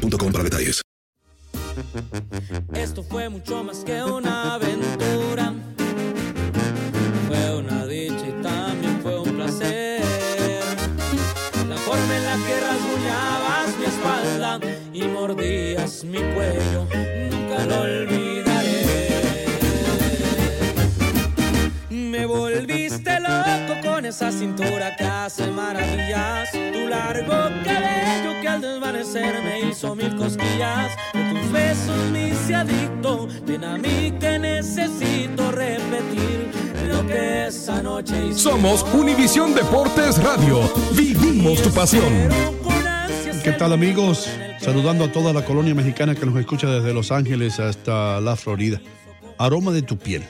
para detalles. Esto fue mucho más que una aventura. Fue una dicha y también fue un placer. La forma en la que rasguñabas mi espalda y mordías mi cuello, nunca lo olvidaré. Me volviste loco con esa cintura que hace maravillas. Tu largo cabello al desvanecer me hizo mil cosquillas. De tus besos me hice adicto. Ven a mí que necesito repetir lo que esa noche hice. Somos Univisión Deportes Radio. Vivimos tu pasión. ¿Qué tal amigos? Saludando a toda la colonia mexicana que nos escucha desde Los Ángeles hasta la Florida. Aroma de tu piel.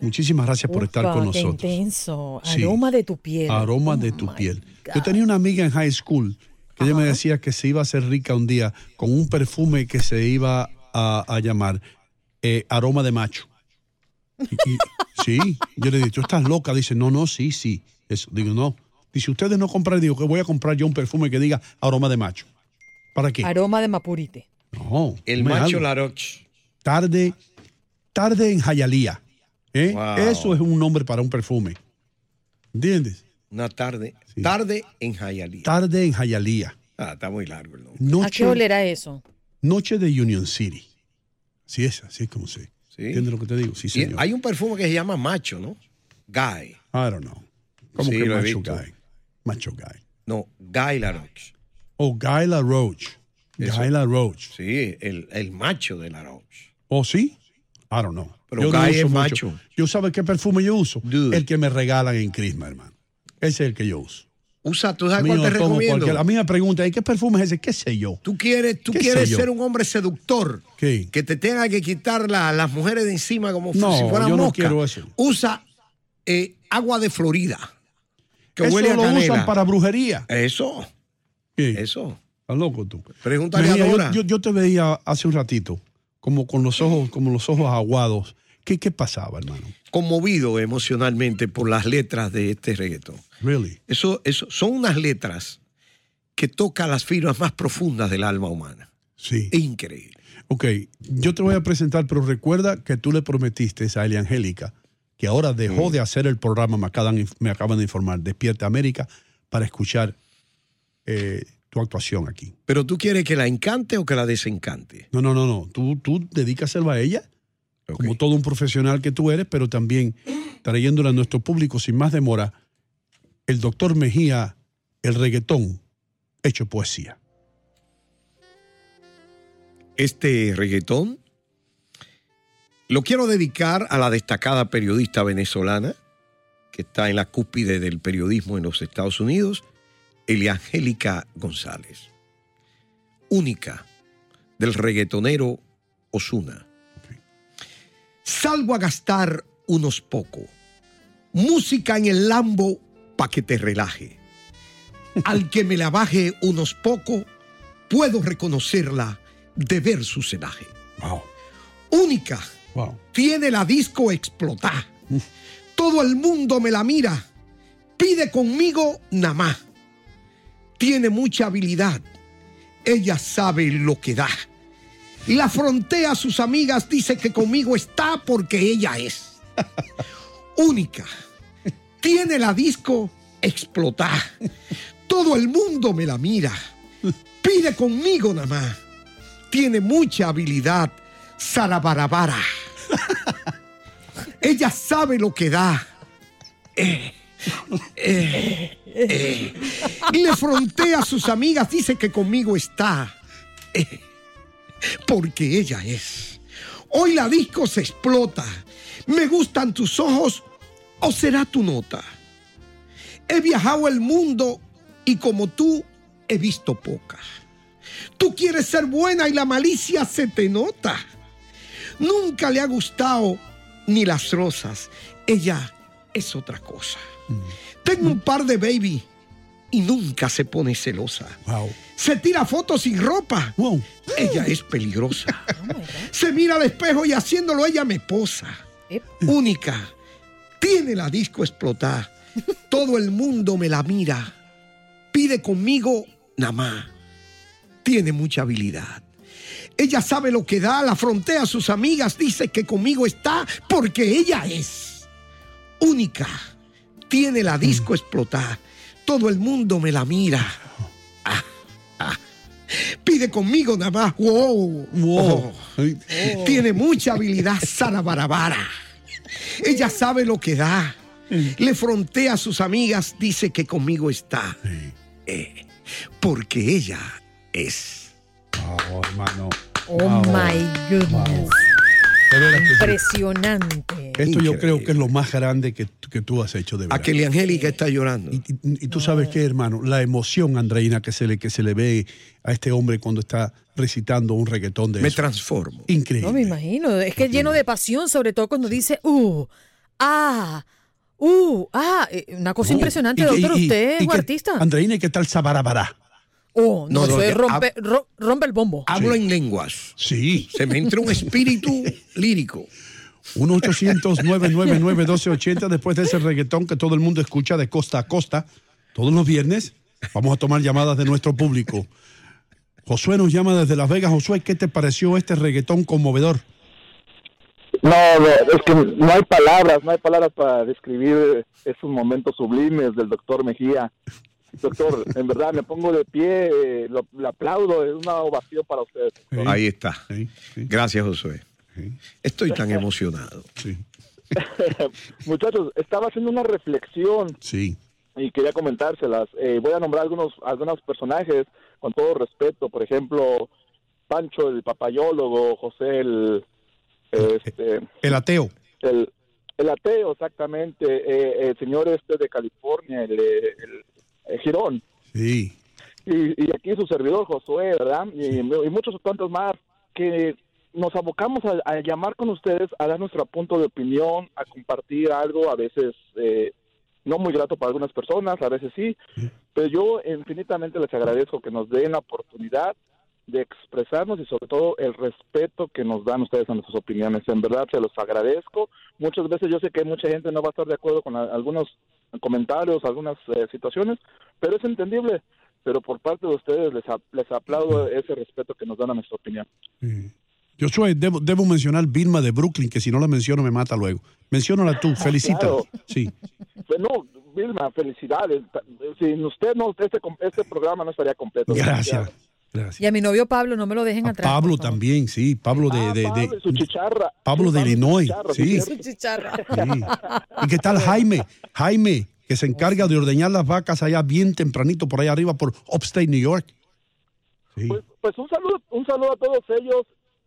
Muchísimas gracias por estar con qué nosotros. intenso. Sí. Aroma de tu piel. Aroma Oh de tu piel. God. Yo tenía una amiga en high school que ella me decía que se iba a hacer rica un día con un perfume que se iba a, a llamar eh, aroma de macho. Y- y- sí, yo le dije, tú estás loca. Dice, no, no, sí, sí. Eso. Digo, no. Dice, ustedes no compran, digo, que voy a comprar yo un perfume que diga aroma de macho. ¿Para qué? Aroma de mapurite. No. El macho algo. Laroche. Tarde, tarde en Jayalía. ¿eh? Wow. Eso es un nombre para un perfume. ¿Entiendes? Una tarde. Tarde en Hialeah. Tarde en Jayalía. Ah, está muy largo el nombre. ¿A Noche, qué olerá eso? noche de Union City. Así es, así es como se. ¿Entiendes lo que te digo? Sí, Y señor. hay un perfume que se llama macho, ¿no? Guy. I don't know. ¿Cómo Sí, que lo he macho guy? Macho guy. No, Guy Laroche. Oh, Guy La Roach. Eso. Guy La Roach. Sí, el, el macho de Laroche. ¿Oh, sí? I don't know. Pero Yo no Guy uso es mucho. macho. ¿Yo sabe qué perfume yo uso? El que me regalan en Christmas, hermano. Ese es el que yo uso. Usa, ¿tú sabes cuál te no recomiendo? cualquier- A mí me preguntan, ¿y qué perfume es ese? ¿Qué sé yo? Tú quieres, tú ¿Qué quieres ser un hombre seductor. ¿Qué? Que te tenga que quitar la- las mujeres de encima como No, si fueran yo no moscas. quiero eso. Usa eh, agua de Florida. Que Eso huele a lo canela. usan para brujería. Eso. ¿Qué? Eso. ¿Estás loco tú? Pregúntale a Dora. yo, yo, yo te veía hace un ratito, como con los ojos, como los ojos aguados. ¿Qué, qué pasaba, hermano? Conmovido emocionalmente por las letras de este reggaetón. Really? Eso, eso son unas letras que tocan las fibras más profundas del alma humana. Sí. Increíble. Ok, yo te voy a presentar, pero recuerda que tú le prometiste a Elia Angélica que ahora dejó de hacer el programa, me acaban, me acaban de informar, Despierta América, para escuchar eh, tu actuación aquí. Pero tú quieres que la encante o que la desencante. No, no, no, no. Tú, tú dedícaselo a ella, como todo un profesional que tú eres, pero también trayéndole a nuestro público sin más demora, el doctor Mejía, el reggaetón hecho poesía. Este reggaetón lo quiero dedicar a la destacada periodista venezolana que está en la cúspide del periodismo en los Estados Unidos, Eliangélica González. Única del reggaetonero Osuna. Salgo a gastar unos pocos. Música en el Lambo pa' que te relaje. Al que me la baje unos pocos, puedo reconocerla de ver su celaje. Única. Tiene la disco explotar. Todo el mundo me la mira. Pide conmigo nada más. Tiene mucha habilidad. Ella sabe lo que da. La frontea a sus amigas, dice que conmigo está porque ella es. Única. Tiene la disco explotar. Todo el mundo me la mira. Pide conmigo nada más. Tiene mucha habilidad. Sarabarabara. Ella sabe lo que da. Eh, eh, eh. Le frontea a sus amigas, dice que conmigo está. Porque ella es. Hoy la disco se explota. Me gustan tus ojos o será tu nota. He viajado el mundo y como tú he visto pocas. Tú quieres ser buena y la malicia se te nota. Nunca le ha gustado ni las rosas. Ella es otra cosa. Tengo un par de baby y nunca se pone celosa. Wow. Se tira fotos sin ropa. Wow. Ella es peligrosa. Se mira al espejo y haciéndolo ella me posa. Única. Tiene la disco explotar. Todo el mundo me la mira. Pide conmigo nada más. Tiene mucha habilidad. Ella sabe lo que da, la frontea a sus amigas, dice que conmigo está porque ella es única. Tiene la disco explotar. Todo el mundo me la mira. Ah, ah. Pide conmigo nada más. Wow. Wow. Ay, Tiene mucha habilidad, Sara Barabara. Ella sabe lo que da. Le frontea a sus amigas, dice que conmigo está. Eh, porque ella es. wow, hermano. Oh Wow. my goodness. Impresionante. Esto yo creo que es lo más grande que, que tú has hecho de verdad. Aquel Angélica está llorando. Y, y- y tú sabes qué, hermano, la emoción, Andreina, que se le, que se le ve a este hombre cuando está recitando un reggaetón de Me eso. transformo. Increíble. No me imagino. Es que lleno de pasión, sobre todo cuando dice, uh, ah, uh, ah. eh, Una cosa impresionante, Y que- doctor. y- ¿Usted es que- artista? Andreina, ¿y qué tal Sabarabará? Oh, no, No, ya- rompe, ro- rompe el bombo. Hablo en lenguas. Sí. Se me entra un espíritu lírico. 1-800-999-1280 después de ese reggaetón que todo el mundo escucha de costa a costa todos los viernes. Vamos a tomar llamadas de nuestro público. Josué nos llama desde Las Vegas. Josué, ¿qué te pareció este reggaetón conmovedor? No, es que no hay palabras, no hay palabras para describir esos momentos sublimes del doctor Mejía. Doctor, en verdad me pongo de pie, eh, lo, aplaudo, es una ovación para usted. doctor. Ahí está. Sí, sí, Gracias, Josué. Estoy tan emocionado. sí, Muchachos, estaba haciendo una reflexión sí. y quería comentárselas. Eh, voy a nombrar algunos, algunos personajes con todo respeto, por ejemplo, Pancho el papayólogo, José el, este, El ateo. el, el ateo, exactamente, eh, el señor este de California, el, el- el Girón, Sí. y, y aquí su servidor Josué, ¿verdad? Y, y muchos tantos más, que nos abocamos a, a llamar con ustedes, a dar nuestro punto de opinión, a compartir algo, a veces eh, no muy grato para algunas personas, a veces sí, pero yo infinitamente les agradezco que nos den la oportunidad de expresarnos y sobre todo el respeto que nos dan ustedes a nuestras opiniones. En verdad se los agradezco. Muchas veces yo sé que mucha gente no va a estar de acuerdo con a- algunos comentarios, algunas eh, situaciones, pero es entendible. Pero por parte de ustedes les, les aplaudo ese respeto que nos dan a nuestra opinión. Josué, debo, debo mencionar Vilma de Brooklyn, que si no la menciono me mata luego. Menciónala tú, felicítala. Claro. Sí. Bueno, Vilma, felicidades. Sin usted no este, este programa no estaría completo. Gracias. Gracias. Y a mi novio Pablo, no me lo dejen A atrás. Pablo también, sí. Pablo de, Ah, de- de- Pablo y su chicharra. Pablo de Illinois, chicharra, sí. es Su cierto. chicharra. Sí. ¿Y qué tal Jaime? Jaime, que se encarga de ordeñar las vacas allá bien tempranito por allá arriba por Upstate New York. Sí. Pues, pues un saludo, un saludo a todos ellos.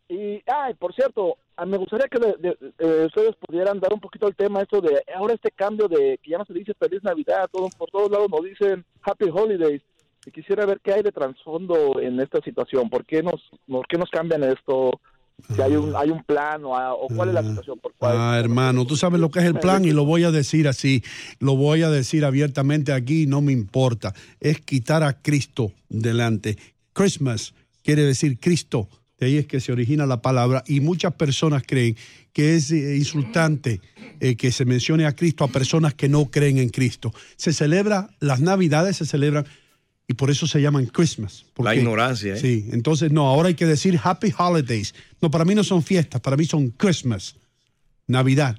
Y, ay, por cierto, ah, me gustaría que de- de- eh, ustedes pudieran dar un poquito el tema esto de ahora este cambio de que ya no se dice feliz Navidad, todo, por todos lados nos dicen Happy Holidays. Y quisiera ver qué hay de trasfondo en esta situación. ¿Por qué nos, por qué nos cambian esto? Si hay un, hay un plan o, o cuál es la situación por cuál. Ah, hermano, tú sabes lo que es el plan y lo voy a decir así, lo voy a decir abiertamente aquí, no me importa. Es quitar a Cristo delante. Christmas quiere decir Cristo, de ahí es que se origina la palabra y muchas personas creen que es eh, insultante eh, que se mencione a Cristo a personas que no creen en Cristo. Se celebra, las navidades se celebran y por eso se llaman Christmas. La ignorancia, ¿eh? Sí, entonces no, ahora hay que decir Happy Holidays. No, para mí no son fiestas, para mí son Christmas, Navidad.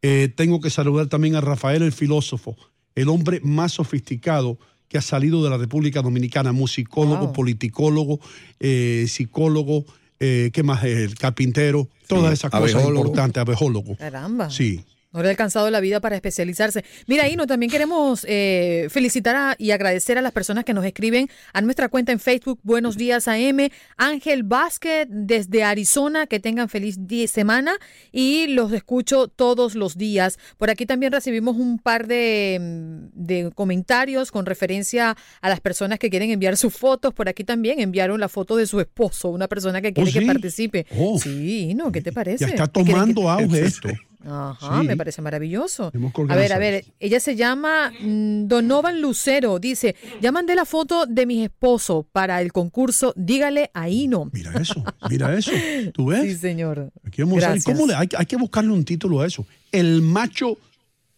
Eh, tengo que saludar también a Rafael el filósofo, el hombre más sofisticado que ha salido de la República Dominicana, musicólogo, Wow. politicólogo, eh, psicólogo, eh, ¿qué más? El carpintero, todas esas cosas abejólogo. importantes, abejólogo. Caramba. Sí, No le ha alcanzado la vida para especializarse. Mira, Ino, también queremos eh, felicitar a- y agradecer a las personas que nos escriben a nuestra cuenta en Facebook, Buenos Días AM, Ángel Vázquez desde Arizona, que tengan feliz semana y los escucho todos los días. Por aquí también recibimos un par de, mm, de comentarios con referencia a las personas que quieren enviar sus fotos. Por aquí también enviaron la foto de su esposo, una persona que quiere ¿sí? que participe. Oh. Sí, Ino, ¿qué te parece? Ya está ¿Qué quiere que- tomando auge esto. Ajá, Sí. me parece maravilloso. A ver, a ver, ella se llama mm, Donovan Lucero, dice, ya mandé la foto de mi esposo para el concurso, dígale a Ino. Mira eso, mira eso. ¿Tú ves? Sí, señor. Aquí vamos a. ¿cómo le- hay, hay que buscarle un título a eso. El macho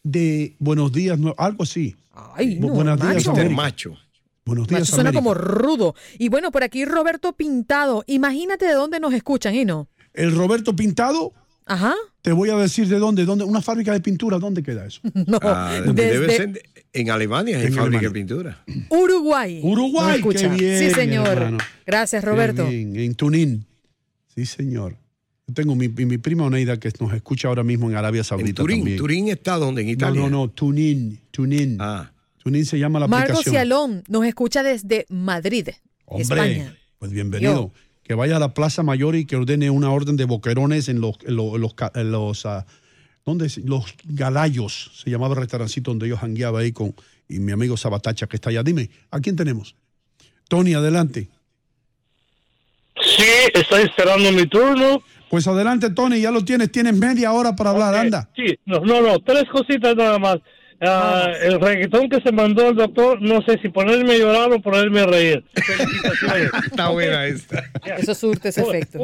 de Buenos Días, algo así. Ay, Bu- no, buenos días, macho. Macho. Buenos días, Macho suena América. como rudo. Y bueno, por aquí Roberto Pintado, imagínate de dónde nos escuchan, Ino. El Roberto Pintado, Ajá. te voy a decir de dónde, dónde, una fábrica de pintura, ¿dónde queda eso? No, Ah, desde debe ser en Alemania, es En fábrica de pintura. Uruguay. Uruguay, qué bien, Sí, señor. hermano. Gracias, Roberto. Bien, En Tunín. Sí, señor. Yo tengo mi, mi prima Oneida que nos escucha ahora mismo en Arabia Saudita En Turín. también. Turín está donde, en No, Italia. no, no, Tunín, Tunín. Ah, Tunín se llama la Marco aplicación. Cialón nos escucha desde Madrid, Hombre, España. pues bienvenido. Yo. Que vaya a la Plaza Mayor y que ordene una orden de boquerones en los, en los, en los, ca- en los, ah, ¿dónde es? Los Galayos, se llamaba el restaurancito donde yo jangueaba ahí con y mi amigo Sabatacha que está allá. Dime, ¿a quién tenemos? Tony, adelante. Sí, estoy esperando mi turno. Pues adelante, Tony, ya lo tienes, tienes media hora para hablar, anda. Sí, no, no, no, tres cositas nada más. Ah, el reggaetón que se mandó el doctor, no sé si ponerme a llorar o ponerme a reír. Está buena esta. Eso surte ese efecto.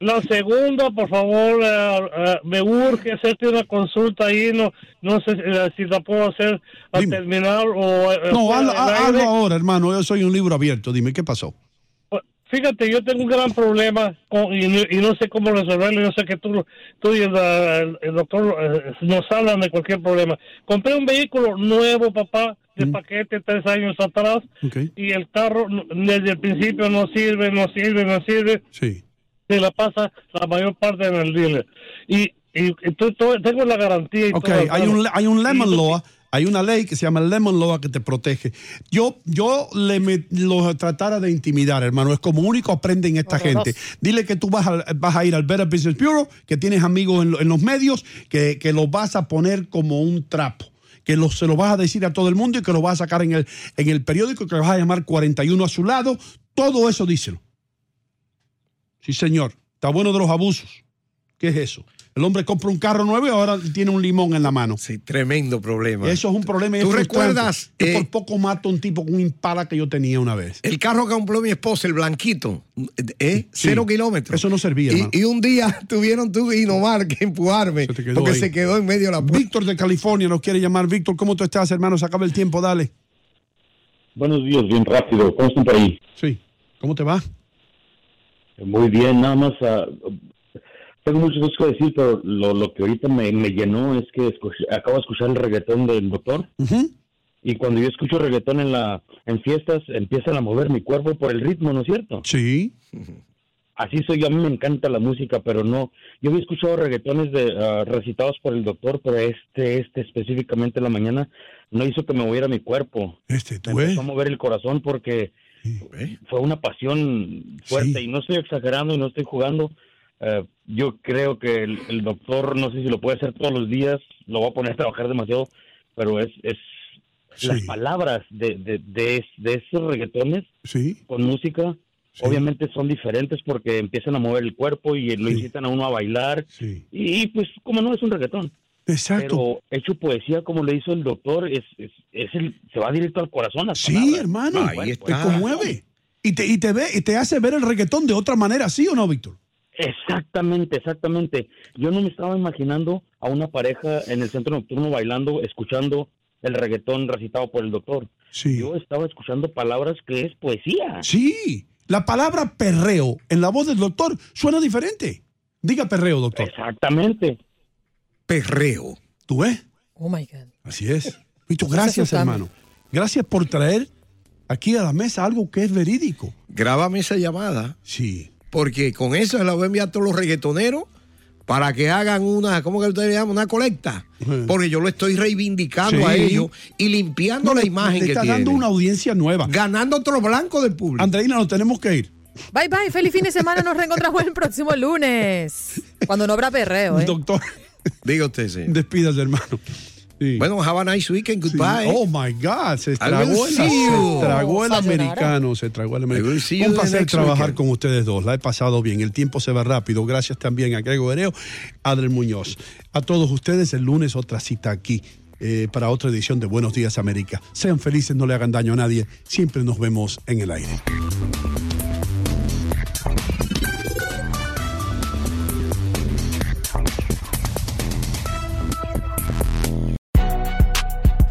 La segunda, por favor, eh, eh, me urge hacerte una consulta ahí, no no sé eh, si la puedo hacer al Dime. terminar o... No, hazlo, ahora, hermano. Yo soy un libro abierto. Dime, ¿qué pasó? Fíjate, yo tengo un gran problema con- y, no, y no sé cómo resolverlo. Yo sé que tú, tú y el, el- el doctor eh, nos hablan de cualquier problema. Compré un vehículo nuevo, papá, de paquete tres años atrás y el carro desde el principio no sirve, no sirve, no sirve. Sí. Se la pasa la mayor parte en el dealer. Y, y, y tú- tú- tengo la garantía y Ok, todo, hay claro. un, hay un lemon law, hay una ley que se llama el lemon law que te protege. Yo, yo le me- lo tratara de intimidar, hermano. Es como único aprenden esta gente. Dile que tú vas a, vas a ir al Better Business Bureau, que tienes amigos en, lo- en los medios, que, que los vas a poner como un trapo. Que lo- se lo vas a decir a todo el mundo y que lo vas a sacar en el, en el periódico, que lo vas a llamar 41 a su lado. Todo eso díselo. Sí, señor. Está bueno de los abusos. ¿Qué es eso? El hombre compra un carro nuevo y ahora tiene un limón en la mano. Sí, tremendo problema. Eso es un problema. ¿Tú recuerdas, Yo eh, por poco mato a un tipo con un impala que yo tenía una vez. El carro que compró mi esposa, el blanquito, ¿eh? Sí. cero kilómetros. Eso no servía, Y, y un día tuvieron tú y Nomar que empujarme Se porque ahí. se quedó en medio de la puerta. Víctor de California nos quiere llamar. Víctor, ¿cómo tú estás, hermano? Se acaba el tiempo, dale. Buenos días, bien rápido. ¿Cómo están por ahí? Sí. ¿Cómo te va? Muy bien, nada más. ah, tengo muchas cosas que decir, pero lo, lo que ahorita me, me llenó es que escuché- acabo de escuchar el reggaetón del doctor. Y cuando yo escucho reggaetón en, la, en fiestas, empiezan a mover mi cuerpo por el ritmo, ¿no es cierto? Sí. Así soy yo, a mí me encanta la música, pero no. Yo había escuchado reggaetones de, ah, recitados por el doctor, pero este, este específicamente en la mañana no hizo que me moviera mi cuerpo. Este, Me tú ves. empezó a mover el corazón porque fue una pasión fuerte Sí. y no estoy exagerando y no estoy jugando. Eh, yo creo que el, el doctor, no sé si lo puede hacer todos los días, lo va a poner a trabajar demasiado, pero es, es Sí. las palabras de, de, de, de esos reggaetones Sí. con música, Sí. obviamente son diferentes porque empiezan a mover el cuerpo y lo Sí. incitan a uno a bailar. Sí. Y, pues, como no es un reggaetón, Exacto. pero hecho poesía como le hizo el doctor, es, es, es el, se va directo al corazón. las Sí, palabras. hermano. Ahí te está. conmueve. Y te, y te ve, y te hace ver el reggaetón de otra manera, ¿sí o no, Víctor? Exactamente, exactamente. Yo no me estaba imaginando a una pareja en el centro nocturno bailando, escuchando el reggaetón recitado por el doctor. Sí. Yo estaba escuchando palabras que es poesía. Sí. La palabra perreo en la voz del doctor suena diferente. Diga perreo, doctor. Exactamente. Perreo. ¿Tú ves? Oh my God. Así es. Es gracias, hermano. Gracias por traer aquí a la mesa algo que es verídico. Grábame esa llamada Sí. Porque con eso la voy a enviar a todos los reggaetoneros para que hagan una, ¿cómo que ustedes llaman? Una colecta. Porque yo lo estoy reivindicando Sí. a ellos y limpiando la imagen Le que está tienen. dando una audiencia nueva. Ganando otro blanco del público. Andreina, nos tenemos que ir. Bye bye, feliz fin de semana. Nos reencontramos el próximo lunes. Cuando no habrá perreo, ¿eh? Doctor, Diga usted, sí. despídase, hermano. Sí. Bueno, have a nice weekend. Sí. Goodbye. Oh my God, se tragó el, se tragó el americano, se tragó el americano. Un placer trabajar weekend. con ustedes dos. La he pasado bien. El tiempo se va rápido. Gracias también a Grego Hereo, Adel Muñoz. A todos ustedes, el lunes otra cita aquí eh, para otra edición de Buenos Días América. Sean felices, no le hagan daño a nadie. Siempre nos vemos en el aire.